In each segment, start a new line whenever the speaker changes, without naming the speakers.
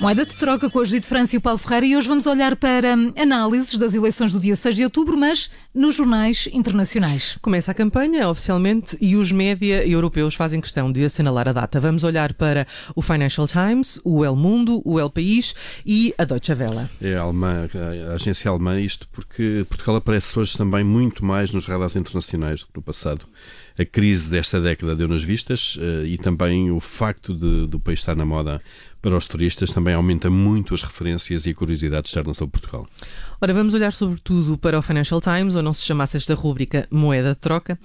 Moeda de troca com a Judite França e o Paulo Ferreira e hoje vamos olhar para hum, análises das eleições do dia 6 de outubro, mas nos jornais internacionais.
Começa a campanha oficialmente e os média europeus fazem questão de assinalar a data. Vamos olhar para o Financial Times, o El Mundo, o El País e a Deutsche Welle.
É a, alemã, a agência alemã, isto porque Portugal aparece hoje também muito mais nos radares internacionais do que no passado. A crise desta década deu nas vistas eh, e também o facto de, do país estar na moda para os turistas também aumenta muito as referências e a curiosidade externa sobre Portugal.
Ora, vamos olhar sobretudo para o Financial Times, ou não se chamasse esta rúbrica Moeda de Troca,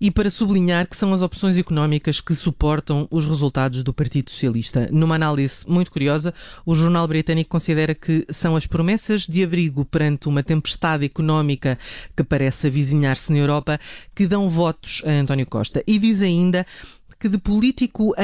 e para sublinhar que são as opções económicas que suportam os resultados do Partido Socialista. Numa análise muito curiosa, o jornal britânico considera que são as promessas de abrigo perante uma tempestade económica que parece avizinhar-se na Europa que dão votos a António Costa. E diz ainda que de político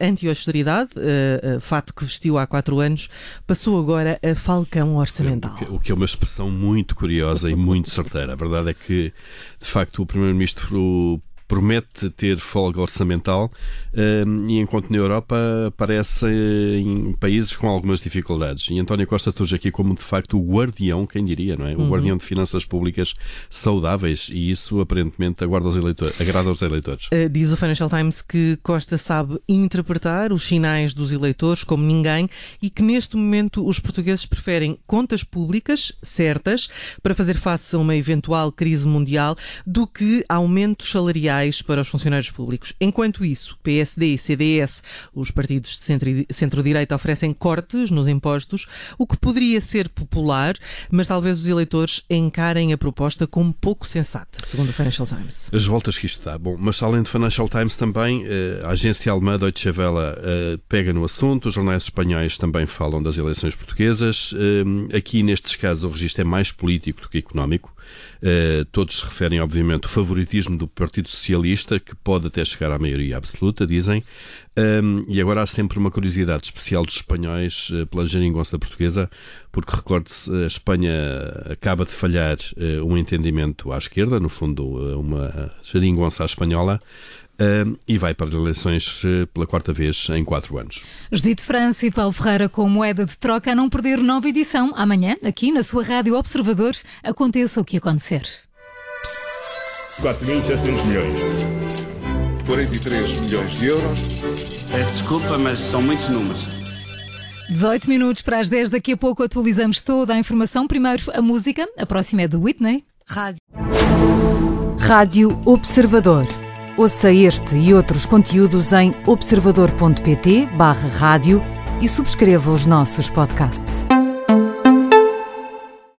anti-austeridade, anti uh, uh, fato que vestiu há quatro anos, passou agora a falcão orçamental.
Que, o que é uma expressão muito curiosa e muito certeira. A verdade é que, de facto, o Primeiro-Ministro promete ter folga orçamental uh, e enquanto na Europa aparece em países com algumas dificuldades. E António Costa surge aqui como de facto o guardião, quem diria, não é? O uhum. guardião de finanças públicas saudáveis e isso aparentemente aguarda os eleitores, agrada aos eleitores.
Diz o Financial Times que Costa sabe interpretar os sinais dos eleitores como ninguém e que neste momento os portugueses preferem contas públicas certas para fazer face a uma eventual crise mundial do que aumentos salariais para os funcionários públicos. Enquanto isso, PSD e CDS, os partidos de centro-direita, oferecem cortes nos impostos, o que poderia ser popular, mas talvez os eleitores encarem a proposta como pouco sensata, segundo o Financial Times.
As voltas que isto dá. Bom, mas além do Financial Times também, eh, a agência alemã Deutsche Welle eh, pega no assunto, os jornais espanhóis também falam das eleições portuguesas. Eh, aqui, nestes casos, o registro é mais político do que económico. Todos se referem, obviamente, ao favoritismo do Partido Socialista, que pode até chegar à maioria absoluta, dizem. Um, e agora há sempre uma curiosidade especial dos espanhóis uh, pela geringonça portuguesa, porque recorde-se, a Espanha acaba de falhar uh, um entendimento à esquerda, no fundo, uh, uma geringonça espanhola, Uh, e vai para eleições pela quarta vez em quatro anos.
Judite França e Paulo Ferreira com moeda de troca a não perder nova edição amanhã, aqui na sua Rádio Observador, aconteça o que acontecer.
4.700 milhões.
43 milhões de euros.
Peço desculpa, mas são muitos números.
18 minutos para as 10, daqui a pouco atualizamos toda a informação. Primeiro a música, a próxima é do Whitney.
Rádio. Rádio Observador. Ouça este e outros conteúdos em observador.pt/barra rádio e subscreva os nossos podcasts.